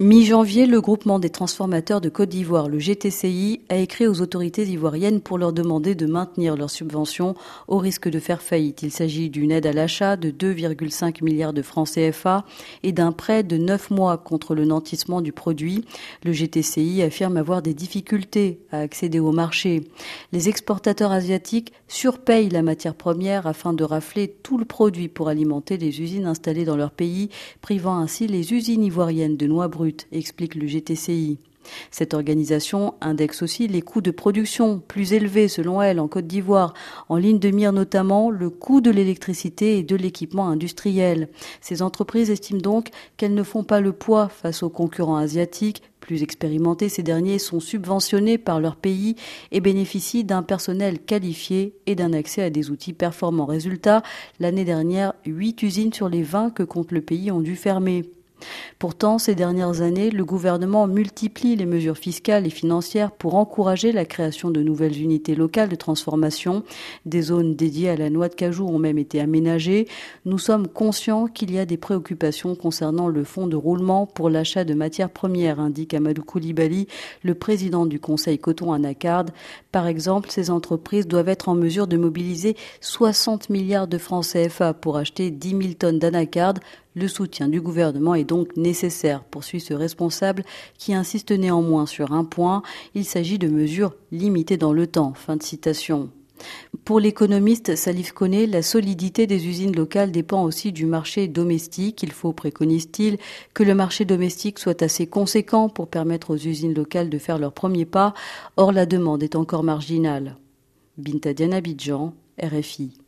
Mi-janvier, le groupement des transformateurs de Côte d'Ivoire, le GTCI, a écrit aux autorités ivoiriennes pour leur demander de maintenir leurs subventions au risque de faire faillite. Il s'agit d'une aide à l'achat de 2,5 milliards de francs CFA et d'un prêt de 9 mois contre le nantissement du produit. Le GTCI affirme avoir des difficultés à accéder au marché. Les exportateurs asiatiques surpayent la matière première afin de rafler tout le produit pour alimenter les usines installées dans leur pays, privant ainsi les usines ivoiriennes de noix explique le GTCI. Cette organisation indexe aussi les coûts de production, plus élevés selon elle en Côte d'Ivoire, en ligne de mire notamment le coût de l'électricité et de l'équipement industriel. Ces entreprises estiment donc qu'elles ne font pas le poids face aux concurrents asiatiques. Plus expérimentés, ces derniers sont subventionnés par leur pays et bénéficient d'un personnel qualifié et d'un accès à des outils performants. Résultat, l'année dernière, 8 usines sur les 20 que compte le pays ont dû fermer. Pourtant, ces dernières années, le gouvernement multiplie les mesures fiscales et financières pour encourager la création de nouvelles unités locales de transformation. Des zones dédiées à la noix de cajou ont même été aménagées. Nous sommes conscients qu'il y a des préoccupations concernant le fonds de roulement pour l'achat de matières premières, indique Amadou Koulibaly, le président du Conseil coton Anacarde. Par exemple, ces entreprises doivent être en mesure de mobiliser 60 milliards de francs CFA pour acheter 10 000 tonnes d'anacarde, le soutien du gouvernement est donc nécessaire, poursuit ce responsable qui insiste néanmoins sur un point, il s'agit de mesures limitées dans le temps. Fin de citation. Pour l'économiste Salif Koné, la solidité des usines locales dépend aussi du marché domestique. Il faut, préconise-t-il, que le marché domestique soit assez conséquent pour permettre aux usines locales de faire leur premier pas. Or, la demande est encore marginale. Bintadian Abidjan, RFI.